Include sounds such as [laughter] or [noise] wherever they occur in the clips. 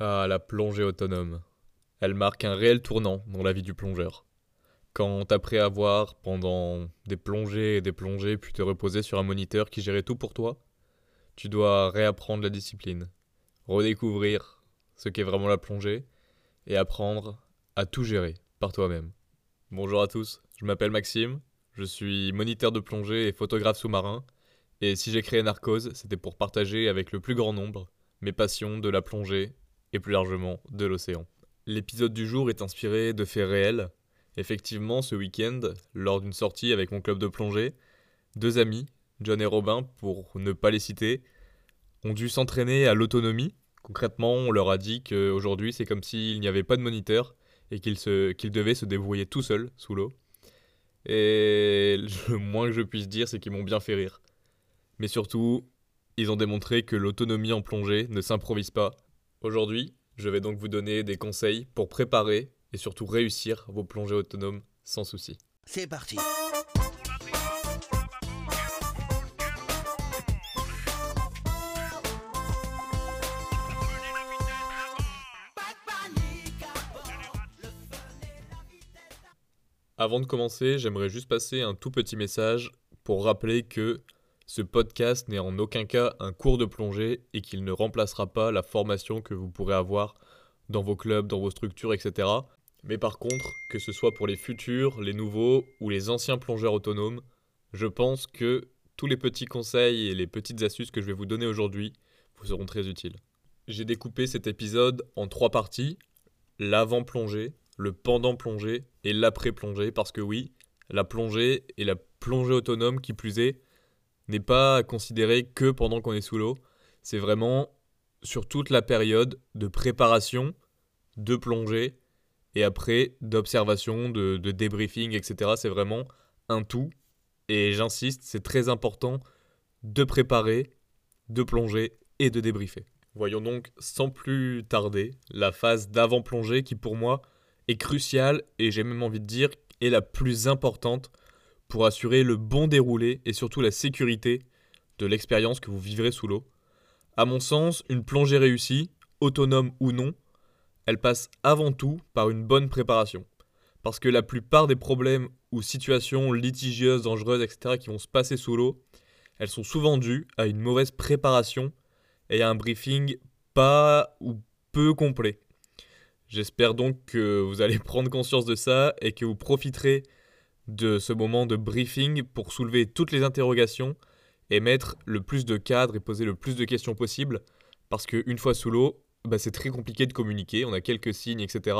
Ah, la plongée autonome. Elle marque un réel tournant dans la vie du plongeur. Quand, après avoir, pendant des plongées et des plongées, pu te reposer sur un moniteur qui gérait tout pour toi, tu dois réapprendre la discipline, redécouvrir ce qu'est vraiment la plongée et apprendre à tout gérer par toi-même. Bonjour à tous, je m'appelle Maxime, je suis moniteur de plongée et photographe sous-marin, et si j'ai créé Narcose, c'était pour partager avec le plus grand nombre mes passions de la plongée et plus largement de l'océan. L'épisode du jour est inspiré de faits réels. Effectivement, ce week-end, lors d'une sortie avec mon club de plongée, deux amis, John et Robin, pour ne pas les citer, ont dû s'entraîner à l'autonomie. Concrètement, on leur a dit qu'aujourd'hui, c'est comme s'il n'y avait pas de moniteur et qu'ils devaient se débrouiller tout seuls sous l'eau. Et le moins que je puisse dire, c'est qu'ils m'ont bien fait rire. Mais surtout, ils ont démontré que l'autonomie en plongée ne s'improvise pas. Aujourd'hui, je vais donc vous donner des conseils pour préparer et surtout réussir vos plongées autonomes sans souci. C'est parti Avant de commencer, j'aimerais juste passer un tout petit message pour rappeler que ce podcast n'est en aucun cas un cours de plongée et qu'il ne remplacera pas la formation que vous pourrez avoir dans vos clubs, dans vos structures, etc. Mais par contre, que ce soit pour les futurs, les nouveaux ou les anciens plongeurs autonomes, je pense que tous les petits conseils et les petites astuces que je vais vous donner aujourd'hui vous seront très utiles. J'ai découpé cet épisode en trois parties, l'avant-plongée, le pendant plongée et l'après plongée parce que oui, la plongée et la plongée autonome qui plus est n'est pas considérée que pendant qu'on est sous l'eau, c'est vraiment sur toute la période de préparation, de plongée et après d'observation, de, de débriefing, etc. C'est vraiment un tout et j'insiste, c'est très important de préparer, de plonger et de débriefer. Voyons donc sans plus tarder la phase d'avant-plongée qui pour moi est cruciale et j'ai même envie de dire est la plus importante pour assurer le bon déroulé et surtout la sécurité de l'expérience que vous vivrez sous l'eau. À mon sens, une plongée réussie, autonome ou non, elle passe avant tout par une bonne préparation. Parce que la plupart des problèmes ou situations litigieuses, dangereuses, etc., qui vont se passer sous l'eau, elles sont souvent dues à une mauvaise préparation et à un briefing pas ou peu complet. J'espère donc que vous allez [laughs] prendre conscience de ça et que vous profiterez de ce moment de briefing pour soulever toutes les interrogations et mettre le plus de cadres et poser le plus de questions possible. Parce qu'une fois sous l'eau, bah, c'est très compliqué de communiquer, on a quelques signes, etc.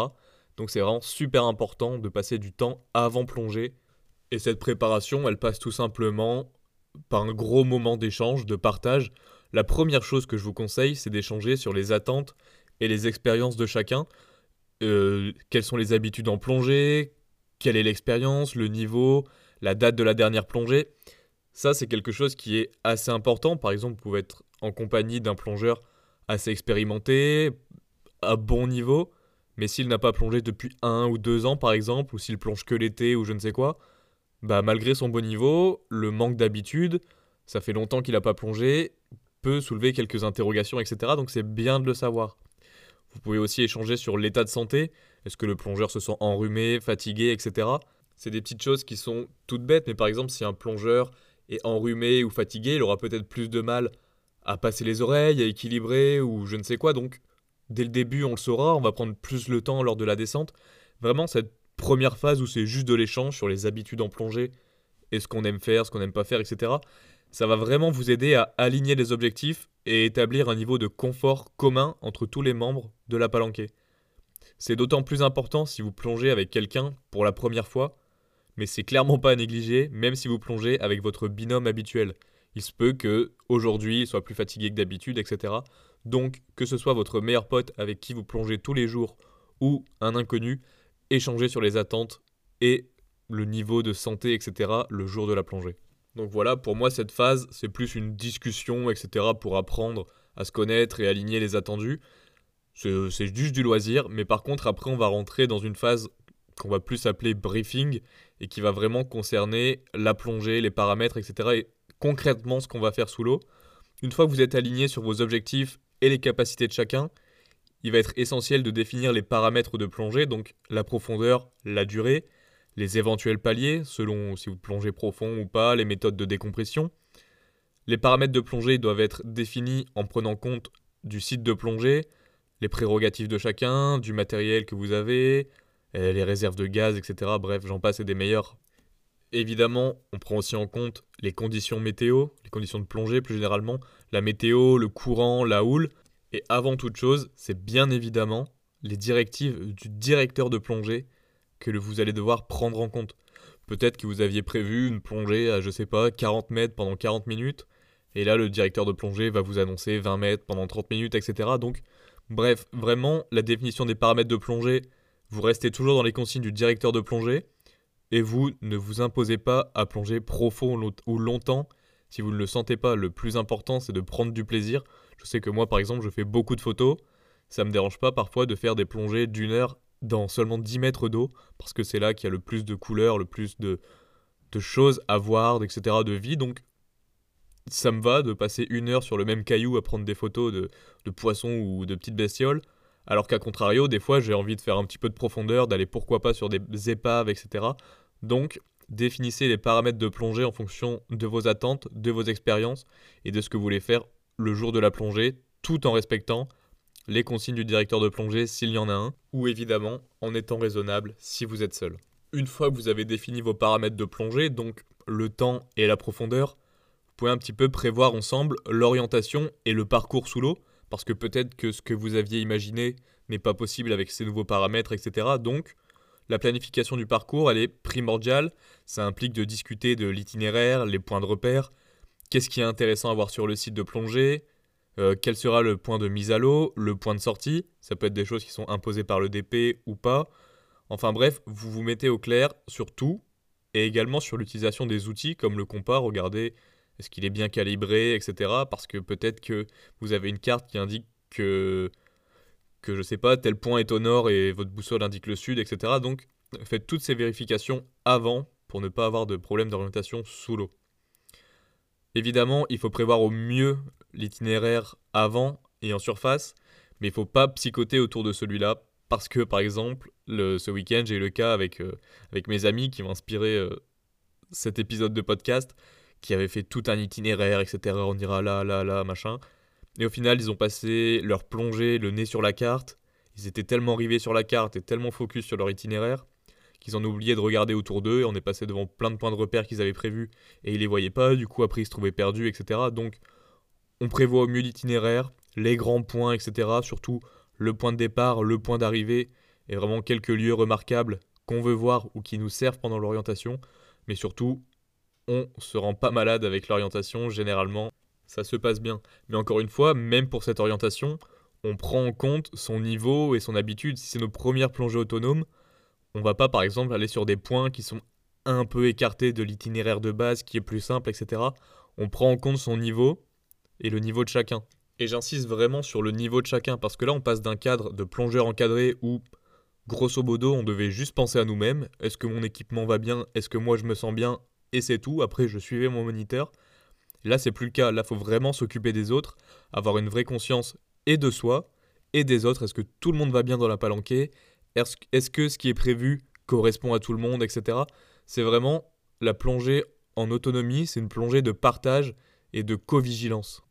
Donc c'est vraiment super important de passer du temps avant plongée. Et cette préparation, elle passe tout simplement par un gros moment d'échange, de partage. La première chose que je vous conseille, c'est d'échanger sur les attentes et les expériences de chacun. Euh, quelles sont les habitudes en plongée, quelle est l'expérience, le niveau, la date de la dernière plongée. Ça, c'est quelque chose qui est assez important. Par exemple, vous pouvez être en compagnie d'un plongeur assez expérimenté, à bon niveau, mais s'il n'a pas plongé depuis un ou deux ans, par exemple, ou s'il plonge que l'été ou je ne sais quoi, bah malgré son bon niveau, le manque d'habitude, ça fait longtemps qu'il n'a pas plongé, peut soulever quelques interrogations, etc. Donc c'est bien de le savoir. Vous pouvez aussi échanger sur l'état de santé. Est-ce que le plongeur se sent enrhumé, fatigué, etc. C'est des petites choses qui sont toutes bêtes, mais par exemple, si un plongeur est enrhumé ou fatigué, il aura peut-être plus de mal à passer les oreilles, à équilibrer ou je ne sais quoi. Donc, dès le début, on le saura, on va prendre plus le temps lors de la descente. Vraiment, cette première phase où c'est juste de l'échange sur les habitudes en plongée et ce qu'on aime faire, ce qu'on n'aime pas faire, etc. Ça va vraiment vous aider à aligner les objectifs et établir un niveau de confort commun entre tous les membres de la palanquée. C'est d'autant plus important si vous plongez avec quelqu'un pour la première fois, mais c'est clairement pas à négliger, même si vous plongez avec votre binôme habituel. Il se peut que aujourd'hui il soit plus fatigué que d'habitude, etc. Donc, que ce soit votre meilleur pote avec qui vous plongez tous les jours ou un inconnu, échangez sur les attentes et le niveau de santé, etc. le jour de la plongée. Donc voilà, pour moi, cette phase, c'est plus une discussion, etc., pour apprendre à se connaître et aligner les attendus. C'est juste du loisir, mais par contre, après, on va rentrer dans une phase qu'on va plus appeler briefing et qui va vraiment concerner la plongée, les paramètres, etc. et concrètement ce qu'on va faire sous l'eau. Une fois que vous êtes aligné sur vos objectifs et les capacités de chacun, il va être essentiel de définir les paramètres de plongée, donc la profondeur, la durée, les éventuels paliers, selon si vous plongez profond ou pas, les méthodes de décompression. Les paramètres de plongée doivent être définis en prenant compte du site de plongée, les prérogatives de chacun, du matériel que vous avez, euh, les réserves de gaz, etc. Bref, j'en passe et des meilleurs. Évidemment, on prend aussi en compte les conditions météo, les conditions de plongée plus généralement, la météo, le courant, la houle. Et avant toute chose, c'est bien évidemment les directives du directeur de plongée que vous allez devoir prendre en compte. Peut-être que vous aviez prévu une plongée à, je sais pas, 40 mètres pendant 40 minutes, et là le directeur de plongée va vous annoncer 20 mètres pendant 30 minutes, etc. Donc, bref, vraiment, la définition des paramètres de plongée, vous restez toujours dans les consignes du directeur de plongée, et vous ne vous imposez pas à plonger profond ou longtemps si vous ne le sentez pas. Le plus important, c'est de prendre du plaisir. Je sais que moi, par exemple, je fais beaucoup de photos. Ça me dérange pas parfois de faire des plongées d'une heure dans seulement 10 mètres d'eau, parce que c'est là qu'il y a le plus de couleurs, le plus de, choses à voir, etc., de vie. Donc, ça me va de passer une heure sur le même caillou à prendre des photos de, de poissons ou de petites bestioles. Alors qu'à contrario, des fois, j'ai envie de faire un petit peu de profondeur, d'aller pourquoi pas sur des épaves, etc. Donc, définissez les paramètres de plongée en fonction de vos attentes, de vos expériences et de ce que vous voulez faire le jour de la plongée, tout en respectant les consignes du directeur de plongée s'il y en a un, ou évidemment en étant raisonnable si vous êtes seul. Une fois que vous avez défini vos paramètres de plongée, donc le temps et la profondeur, vous pouvez un petit peu prévoir ensemble l'orientation et le parcours sous l'eau parce que peut-être que ce que vous aviez imaginé n'est pas possible avec ces nouveaux paramètres, etc. Donc, la planification du parcours, elle est primordiale. Ça implique de discuter de l'itinéraire, les points de repère, qu'est-ce qui est intéressant à voir sur le site de plongée, euh, quel sera le point de mise à l'eau, le point de sortie? Ça peut être des choses qui sont imposées par le DP ou pas. Enfin bref, vous vous mettez au clair sur tout et également sur l'utilisation des outils comme le compas. Regardez est-ce qu'il est bien calibré, etc. Parce que peut-être que vous avez une carte qui indique que, que je sais pas, tel point est au nord et votre boussole indique le sud, etc. Donc faites toutes ces vérifications avant pour ne pas avoir de problème d'orientation sous l'eau. Évidemment, il faut prévoir au mieux l'itinéraire avant et en surface, mais il faut pas psychoter autour de celui-là parce que par exemple, le, ce week-end, j'ai eu le cas avec, euh, avec mes amis qui m'ont inspiré euh, cet épisode de podcast qui avaient fait tout un itinéraire, etc. On ira là, là, là, machin. Et au final, ils ont passé leur plongée, le nez sur la carte. Ils étaient tellement rivés sur la carte et tellement focus sur leur itinéraire qu'ils en oublié de regarder autour d'eux. Et on est passé devant plein de points de repère qu'ils avaient prévus et ils les voyaient pas. Du coup, après, ils se trouvaient perdus, etc. Donc, on prévoit au mieux l'itinéraire, les grands points, etc. Surtout le point de départ, le point d'arrivée et vraiment quelques lieux remarquables qu'on veut voir ou qui nous servent pendant l'orientation. Mais surtout, on se rend pas malade avec l'orientation, généralement, ça se passe bien. Mais encore une fois, même pour cette orientation, on prend en compte son niveau et son habitude. Si c'est nos premières plongées autonomes, on va pas par exemple aller sur des points qui sont un peu écartés de l'itinéraire de base qui est plus simple, etc. On prend en compte son niveau et le niveau de chacun. Et j'insiste vraiment sur le niveau de chacun parce que là on passe d'un cadre de plongeur encadré où grosso modo on devait juste penser à nous-mêmes. Est-ce que mon équipement va bien? Est-ce que moi je me sens bien? Et c'est tout. Après, je suivais mon moniteur. Là, c'est plus le cas. Là, faut vraiment s'occuper des autres, avoir une vraie conscience et de soi et des autres. Est-ce que tout le monde va bien dans la palanquée? Est-ce que ce qui est prévu correspond à tout le monde, etc. C'est vraiment la plongée en autonomie. C'est une plongée de partage et de co-vigilance.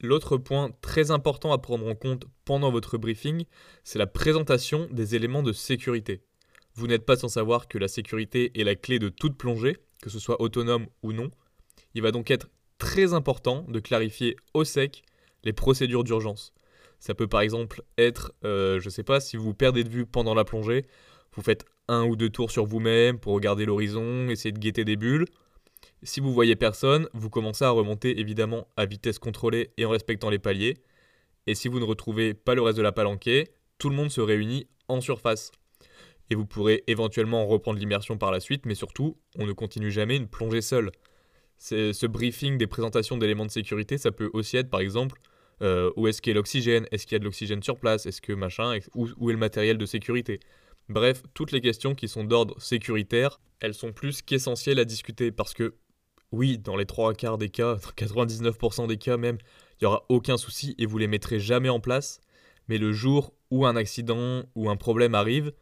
L'autre point très important à prendre en compte pendant votre briefing, c'est la présentation des éléments de sécurité. Vous n'êtes pas sans savoir que la sécurité est la clé de toute plongée que ce soit autonome ou non. Il va donc être très important de clarifier au sec les procédures d'urgence. Ça peut par exemple être, euh, je ne sais pas, si vous perdez de vue pendant la plongée, vous faites un ou deux tours sur vous-même pour regarder l'horizon, essayer de guetter des bulles. Si vous voyez personne, vous commencez à remonter évidemment à vitesse contrôlée et en respectant les paliers. Et si vous ne retrouvez pas le reste de la palanquée, tout le monde se réunit en surface et vous pourrez éventuellement reprendre l'immersion par la suite, mais surtout, on ne continue jamais une plongée seule. Ce briefing des présentations d'éléments de sécurité, ça peut aussi être par exemple euh, où est-ce qu'il y a l'oxygène, est-ce qu'il y a de l'oxygène sur place, est-ce que machin, où est le matériel de sécurité? Bref, toutes les questions qui sont d'ordre sécuritaire, elles sont plus qu'essentielles à discuter parce que, oui, dans les trois quarts des cas, 99% des cas même, il n'y aura aucun souci et vous les mettrez jamais en place. mais le jour où un accident ou un problème arrive,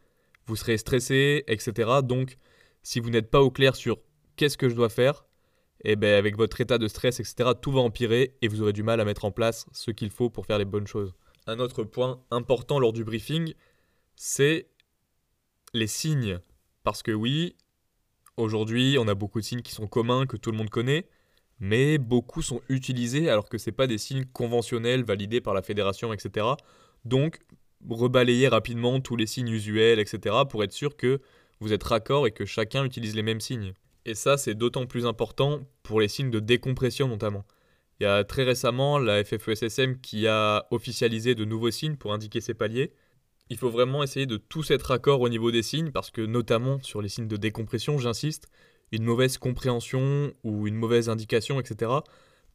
vous serez stressé, etc. Donc, si vous n'êtes pas au clair sur qu'est-ce que je dois faire, eh ben avec votre état de stress, etc., tout va empirer et vous aurez du mal à mettre en place ce qu'il faut pour faire les bonnes choses. Un autre point important lors du briefing, c'est les signes. Parce que oui, aujourd'hui, on a beaucoup de signes qui sont communs, que tout le monde connaît, mais beaucoup sont utilisés alors que ce pas des signes conventionnels validés par la fédération, etc. Donc, rebalayer rapidement tous les signes usuels, etc., pour être sûr que vous êtes raccord et que chacun utilise les mêmes signes. Et ça, c'est d'autant plus important pour les signes de décompression notamment. Il y a très récemment la FFESSM qui a officialisé de nouveaux signes pour indiquer ces paliers. Il faut vraiment essayer de tous être raccord au niveau des signes parce que notamment sur les signes de décompression, j'insiste, une mauvaise compréhension ou une mauvaise indication, etc.,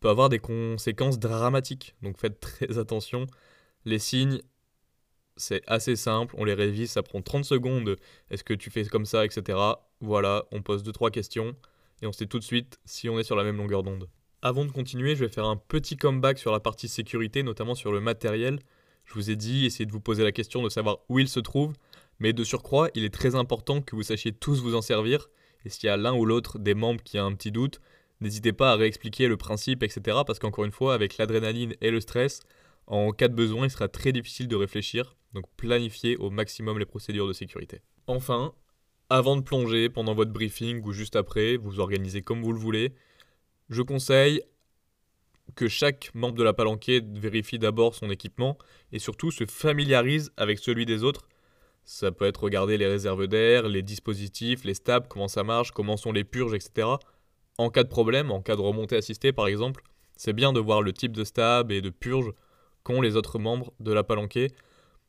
peut avoir des conséquences dramatiques. Donc faites [laughs] très attention. Les signes, c'est assez simple, on les révise, ça prend 30 secondes. Est-ce que tu fais comme ça, etc. Voilà, on pose 2-3 questions et on sait tout de suite si on est sur la même longueur d'onde. Avant de continuer, je vais faire un petit comeback sur la partie sécurité, notamment sur le matériel. Je vous ai dit, essayez de vous poser la question de savoir où il se trouve, mais de surcroît, il est très important que vous sachiez tous vous en servir et s'il y a l'un ou l'autre des membres qui a un petit doute, n'hésitez pas à réexpliquer le principe, etc. Parce qu'encore une fois, avec l'adrénaline et le stress, en cas de besoin, il sera très difficile de réfléchir. Donc planifiez au maximum les procédures de sécurité. Enfin, avant de plonger, pendant votre briefing ou juste après, vous organisez comme vous le voulez. Je conseille que chaque membre de la palanquée vérifie d'abord son équipement et surtout se familiarise avec celui des autres ça peut être regarder les réserves d'air, les dispositifs, les stabs, comment ça marche, comment sont les purges, etc. En cas de problème, en cas de remontée assistée par exemple, c'est bien de voir le type de stab et de purge qu'ont les autres membres de la palanquée.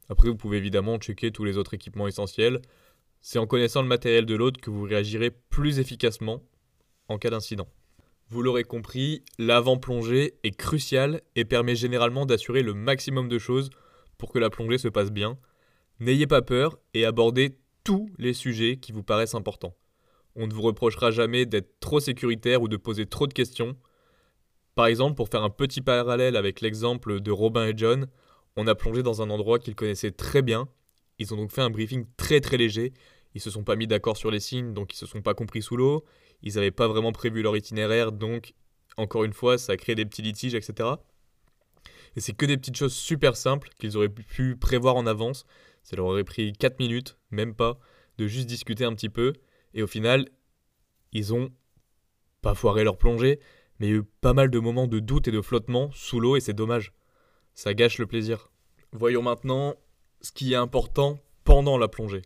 Après, vous pouvez évidemment checker tous les autres équipements essentiels. C'est en connaissant le matériel de l'autre que vous réagirez plus efficacement en cas d'incident. Vous l'aurez compris, l'avant-plongée est crucial et permet généralement d'assurer le maximum de choses pour que la plongée se passe bien. N'ayez pas peur et abordez tous les sujets qui vous paraissent importants. On ne vous reprochera jamais d'être trop sécuritaire ou de poser trop de questions. Par exemple, pour faire un petit parallèle avec l'exemple de Robin et John, on a plongé dans un endroit qu'ils connaissaient très bien. Ils ont donc fait un briefing très très léger. Ils se sont pas mis d'accord sur les signes, donc ils se sont pas compris sous l'eau. Ils n'avaient pas vraiment prévu leur itinéraire, donc encore une fois, ça a créé des petits litiges, etc. Et c'est que des petites choses super simples qu'ils auraient pu prévoir en avance. Ça leur aurait pris 4 minutes, même pas, de juste discuter un petit peu. Et au final, ils ont pas foiré leur plongée, mais eu pas mal de moments de doute et de flottement sous l'eau et c'est dommage. Ça gâche le plaisir. Voyons maintenant ce qui est important pendant la plongée.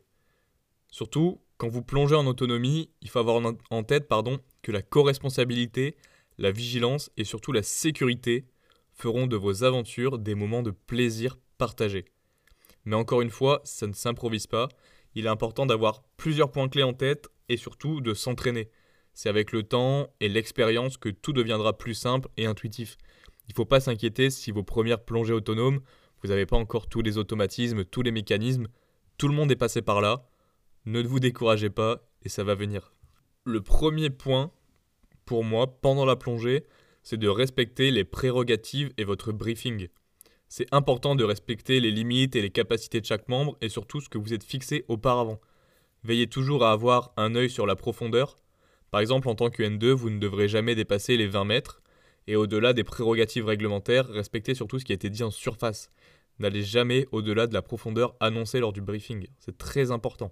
Surtout, quand vous plongez en autonomie, il faut avoir en tête pardon, que la co-responsabilité, la vigilance et surtout la sécurité feront de vos aventures des moments de plaisir partagés. Mais encore une fois, ça ne s'improvise pas. Il est important d'avoir plusieurs points clés en tête et surtout de s'entraîner. C'est avec le temps et l'expérience que tout deviendra plus simple et intuitif. Il ne faut pas s'inquiéter si vos premières plongées autonomes, vous n'avez pas encore tous les automatismes, tous les mécanismes. Tout le monde est passé par là. Ne vous découragez pas et ça va venir. Le premier point, pour moi, pendant la plongée, c'est de respecter les prérogatives et votre briefing. C'est important de respecter les limites et les capacités de chaque membre et surtout ce que vous êtes fixé auparavant. Veillez toujours à avoir un œil sur la profondeur. Par exemple, en tant que N2, vous ne devrez jamais dépasser les 20 mètres. Et au-delà des prérogatives réglementaires, respectez surtout ce qui a été dit en surface. N'allez jamais au-delà de la profondeur annoncée lors du briefing. C'est très important.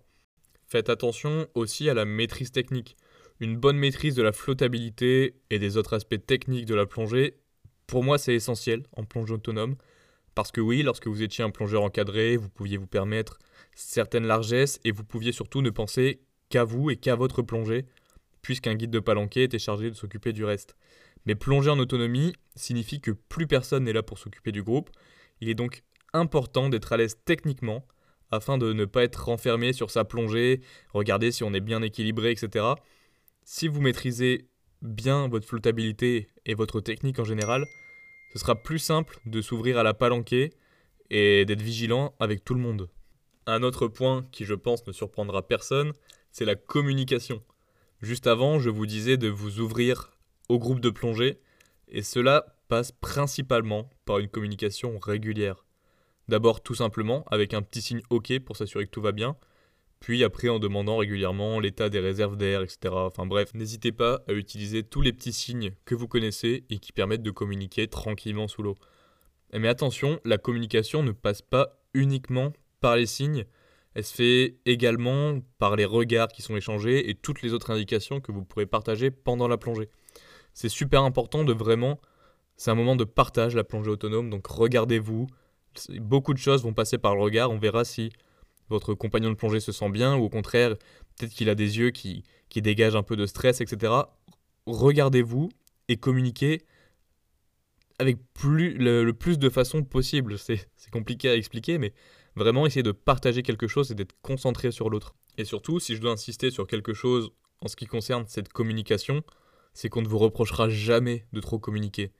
Faites attention aussi à la maîtrise technique. Une bonne maîtrise de la flottabilité et des autres aspects techniques de la plongée, pour moi c'est essentiel en plongée autonome. Parce que oui, lorsque vous étiez un plongeur encadré, vous pouviez vous permettre certaines largesses et vous pouviez surtout ne penser qu'à vous et qu'à votre plongée, puisqu'un guide de palanquet était chargé de s'occuper du reste. Mais plonger en autonomie signifie que plus personne n'est là pour s'occuper du groupe. Il est donc important d'être à l'aise techniquement afin de ne pas être renfermé sur sa plongée, regarder si on est bien équilibré, etc. Si vous maîtrisez bien votre flottabilité et votre technique en général, ce sera plus simple de s'ouvrir à la palanquée et d'être vigilant avec tout le monde. Un autre point qui je pense ne surprendra personne, c'est la communication. Juste avant, je vous disais de vous ouvrir au groupe de plongée, et cela passe principalement par une communication régulière. D'abord tout simplement avec un petit signe OK pour s'assurer que tout va bien, puis après en demandant régulièrement l'état des réserves d'air, etc. Enfin bref, n'hésitez pas à utiliser tous les petits signes que vous connaissez et qui permettent de communiquer tranquillement sous l'eau. Mais attention, la communication ne passe pas uniquement par les signes, elle se fait également par les regards qui sont échangés et toutes les autres indications que vous pourrez partager pendant la plongée. C'est super important de vraiment... C'est un moment de partage, la plongée autonome, donc regardez-vous. Beaucoup de choses vont passer par le regard, on verra si votre compagnon de plongée se sent bien ou au contraire, peut-être qu'il a des yeux qui, qui dégagent un peu de stress, etc. Regardez-vous et communiquez avec plus, le, plus de façons possible. C'est compliqué à expliquer, mais Vraiment essayer de partager quelque chose et d'être concentré sur l'autre. Et surtout, si je dois insister sur quelque chose en ce qui concerne cette communication, c'est qu'on ne vous reprochera jamais de trop communiquer.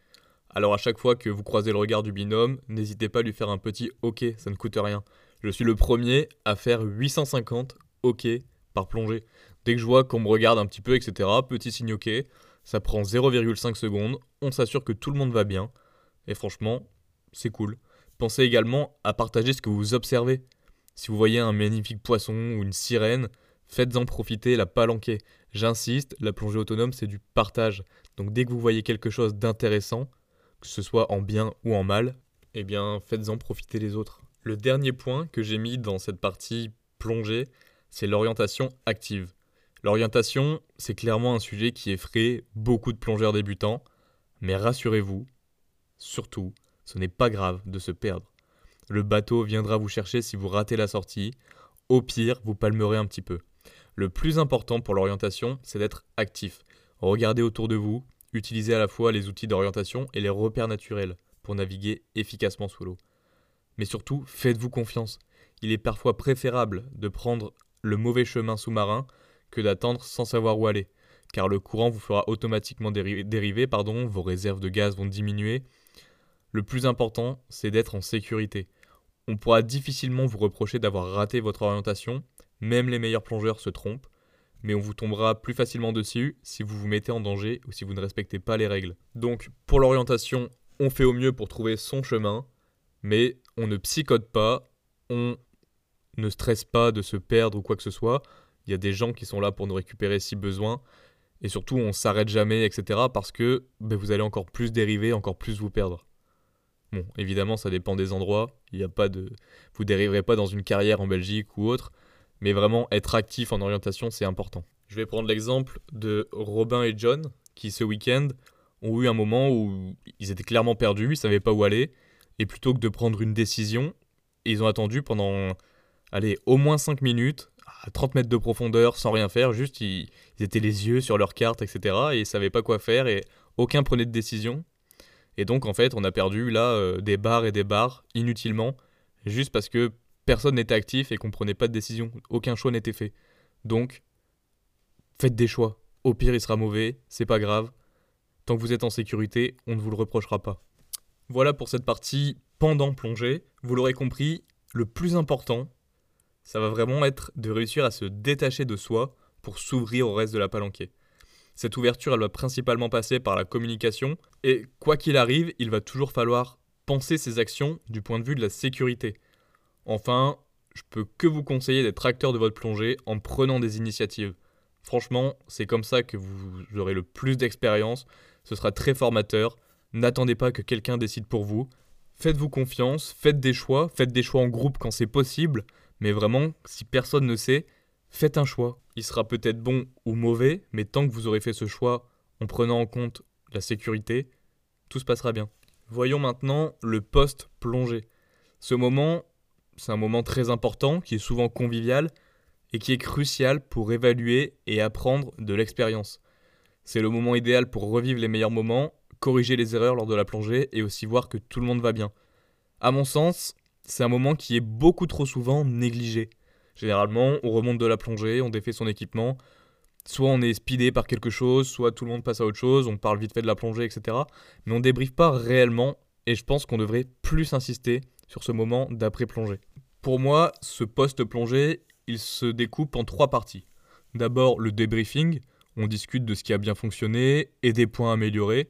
Alors à chaque fois que vous croisez le regard du binôme, n'hésitez pas à lui faire un petit OK, ça ne coûte rien. Je suis le premier à faire 850 OK par plongée. Dès que je vois qu'on me regarde un petit peu, etc., petit signe OK, ça prend 0,5 secondes, on s'assure que tout le monde va bien, et franchement, c'est cool. Pensez également à partager ce que vous observez. Si vous voyez un magnifique poisson ou une sirène, faites-en profiter la palanquée. J'insiste, la plongée autonome, c'est du partage. Donc dès que vous voyez quelque chose d'intéressant, que ce soit en bien ou en mal, eh bien faites-en profiter les autres. Le dernier point que j'ai mis dans cette partie plongée, c'est l'orientation active. L'orientation, c'est clairement un sujet qui effraie beaucoup de plongeurs débutants, mais rassurez-vous, surtout, ce n'est pas grave de se perdre. Le bateau viendra vous chercher si vous ratez la sortie. Au pire, vous palmerez un petit peu. Le plus important pour l'orientation, c'est d'être actif. Regardez autour de vous, utilisez à la fois les outils d'orientation et les repères naturels pour naviguer efficacement sous l'eau. Mais surtout, faites-vous confiance. Il est parfois préférable de prendre le mauvais chemin sous-marin que d'attendre sans savoir où aller, car le courant vous fera automatiquement dériver, pardon, vos réserves de gaz vont diminuer, le plus important, c'est d'être en sécurité. On pourra difficilement vous reprocher d'avoir raté votre orientation, même les meilleurs plongeurs se trompent, mais on vous tombera plus facilement dessus si vous vous mettez en danger ou si vous ne respectez pas les règles. Donc pour l'orientation, on fait au mieux pour trouver son chemin, mais on ne psychote pas, on ne stresse pas de se perdre ou quoi que ce soit. Il y a des gens qui sont là pour nous récupérer si besoin. Et surtout, on s'arrête jamais, etc. parce que ben, vous allez encore plus dériver, encore plus vous perdre. Bon, évidemment, ça dépend des endroits. Il y a pas de, vous dériverez pas dans une carrière en Belgique ou autre, mais vraiment être actif en orientation, c'est important. Je vais prendre l'exemple de Robin et John, qui ce week-end ont eu un moment où ils étaient clairement perdus, ils savaient pas où aller, et plutôt que de prendre une décision, ils ont attendu pendant, allez, au moins 5 minutes, à 30 mètres de profondeur, sans rien faire, juste ils, étaient les yeux sur leur carte, etc., et ils savaient pas quoi faire, et aucun prenait de décision. Et donc, en fait, on a perdu là euh, des bars et des bars inutilement, juste parce que personne n'était actif et qu'on prenait pas de décision. Aucun choix n'était fait. Donc, faites des choix. Au pire, il sera mauvais, c'est pas grave. Tant que vous êtes en sécurité, on ne vous le reprochera pas. Voilà pour cette partie pendant plongée. Vous l'aurez compris, le plus important, ça va vraiment être de réussir à se détacher de soi pour s'ouvrir au reste de la palanquée. Cette ouverture, elle va principalement passer par la communication, et quoi qu'il arrive, il va toujours falloir penser ses actions du point de vue de la sécurité. Enfin, je peux que vous conseiller d'être acteur de votre plongée en prenant des initiatives. Franchement, c'est comme ça que vous aurez le plus d'expérience, ce sera très formateur, n'attendez pas que quelqu'un décide pour vous, faites-vous confiance, faites des choix, faites des choix en groupe quand c'est possible, mais vraiment, si personne ne sait, faites un choix. Il sera peut-être bon ou mauvais, mais tant que vous aurez fait ce choix en prenant en compte la sécurité, tout se passera bien. Voyons maintenant le post-plongée. Ce moment, c'est un moment très important, qui est souvent convivial, et qui est crucial pour évaluer et apprendre de l'expérience. C'est le moment idéal pour revivre les meilleurs moments, corriger les erreurs lors de la plongée et aussi voir que tout le monde va bien. À mon sens, c'est un moment qui est beaucoup trop souvent négligé. Généralement, on remonte de la plongée, on défait son équipement. Soit on est speedé par quelque chose, soit tout le monde passe à autre chose, on parle vite fait de la plongée, etc. Mais on débriefe pas réellement, et je pense qu'on devrait plus insister sur ce moment d'après-plongée. Pour moi, ce post-plongée, il se découpe en trois parties. D'abord, le débriefing, on discute de ce qui a bien fonctionné et des points améliorés,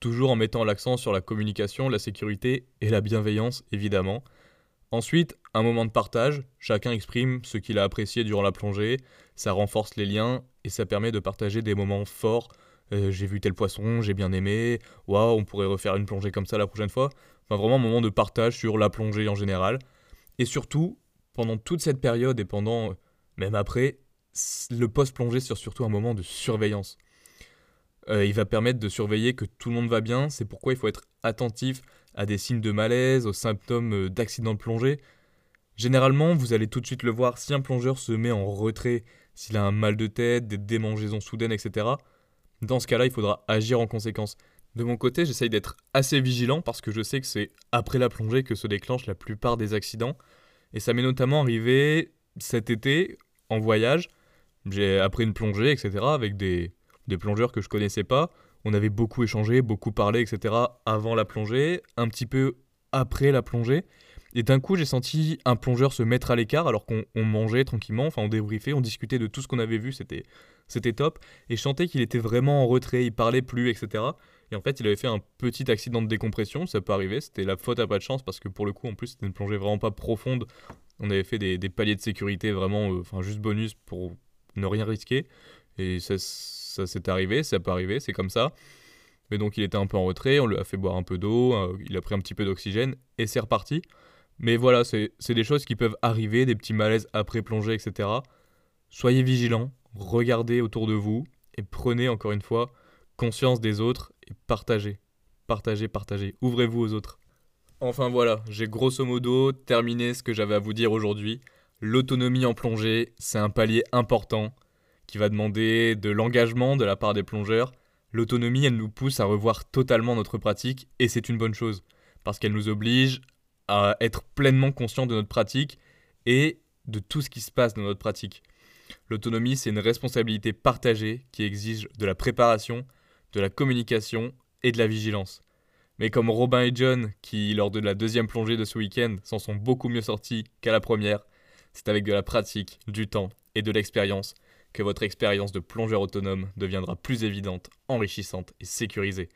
toujours en mettant l'accent sur la communication, la sécurité et la bienveillance, évidemment. Ensuite, un moment de partage, chacun exprime ce qu'il a apprécié durant la plongée, ça renforce les liens et ça permet de partager des moments forts. Euh, j'ai vu tel poisson, j'ai bien aimé, waouh, on pourrait refaire une plongée comme ça la prochaine fois. Enfin, vraiment un moment de partage sur la plongée en général. Et surtout, pendant toute cette période et pendant, euh, même après, le post-plongée c'est surtout un moment de surveillance. Euh, il va permettre de surveiller que tout le monde va bien, c'est pourquoi il faut être attentif à des signes de malaise, aux symptômes d'accident de plongée. Généralement, vous allez tout de suite le voir si un plongeur se met en retrait, s'il a un mal de tête, des démangeaisons soudaines, etc. Dans ce cas-là, il faudra agir en conséquence. De mon côté, j'essaye d'être assez vigilant parce que je sais que c'est après la plongée que se déclenchent la plupart des accidents. Et ça m'est notamment arrivé cet été en voyage. J'ai appris une plongée, etc. avec des, des plongeurs que je connaissais pas. On avait beaucoup échangé, beaucoup parlé, etc. avant la plongée, un petit peu après la plongée. Et d'un coup, j'ai senti un plongeur se mettre à l'écart alors qu'on mangeait tranquillement, enfin on débriefait, on discutait de tout ce qu'on avait vu, c'était c'était top. Et je sentais qu'il était vraiment en retrait, il parlait plus, etc. Et en fait, il avait fait un petit accident de décompression, ça peut arriver, c'était la faute à pas de chance parce que pour le coup, en plus, c'était une plongée vraiment pas profonde. On avait fait des, paliers de sécurité vraiment, euh, enfin juste bonus pour ne rien risquer. Et ça, s'est arrivé, ça peut arriver, c'est comme ça. Mais donc il était un peu en retrait, on lui a fait boire un peu d'eau, euh, il a pris un petit peu d'oxygène et c'est reparti. Mais voilà, c'est des choses qui peuvent arriver, des petits malaises après plongée, etc. Soyez vigilants, regardez autour de vous et prenez encore une fois conscience des autres et partagez. Partagez, partagez. Ouvrez-vous aux autres. Enfin voilà, j'ai grosso modo terminé ce que j'avais à vous dire aujourd'hui. L'autonomie en plongée, c'est un palier important qui va demander de l'engagement de la part des plongeurs. L'autonomie, elle nous pousse à revoir totalement notre pratique et c'est une bonne chose parce qu'elle nous oblige à être pleinement conscient de notre pratique et de tout ce qui se passe dans notre pratique. L'autonomie, c'est une responsabilité partagée qui exige de la préparation, de la communication et de la vigilance. Mais comme Robin et John, qui lors de la deuxième plongée de ce week-end s'en sont beaucoup mieux sortis qu'à la première, c'est avec de la pratique, du temps et de l'expérience que votre expérience de plongeur autonome deviendra plus évidente, enrichissante et sécurisée.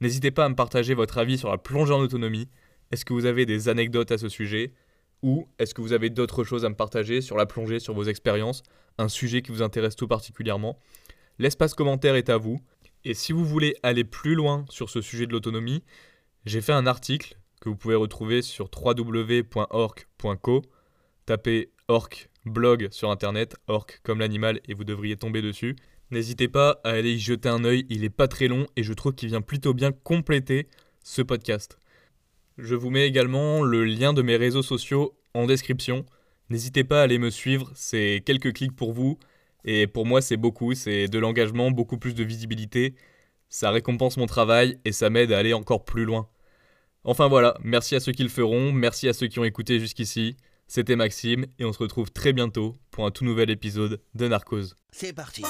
N'hésitez pas à me partager votre avis sur la plongée en autonomie. Est-ce que vous avez des anecdotes à ce sujet? Ou est-ce que vous avez d'autres choses à me partager sur la plongée, sur vos expériences? Un sujet qui vous intéresse tout particulièrement L'espace commentaire est à vous. Et si vous voulez aller plus loin sur ce sujet de l'autonomie, j'ai fait un article que vous pouvez retrouver sur www.orc.co. Tapez orc blog sur internet, orc comme l'animal, et vous devriez tomber dessus. N'hésitez pas à aller y jeter un œil, il est pas très long et je trouve qu'il vient plutôt bien compléter ce podcast. Je vous mets également le lien de mes réseaux sociaux en description. N'hésitez pas à aller me suivre, c'est quelques clics pour vous et pour moi c'est beaucoup, c'est de l'engagement, beaucoup plus de visibilité. Ça récompense mon travail et ça m'aide à aller encore plus loin. Enfin voilà, merci à ceux qui le feront, merci à ceux qui ont écouté jusqu'ici. C'était Maxime et on se retrouve très bientôt pour un tout nouvel épisode de Narcose. C'est parti.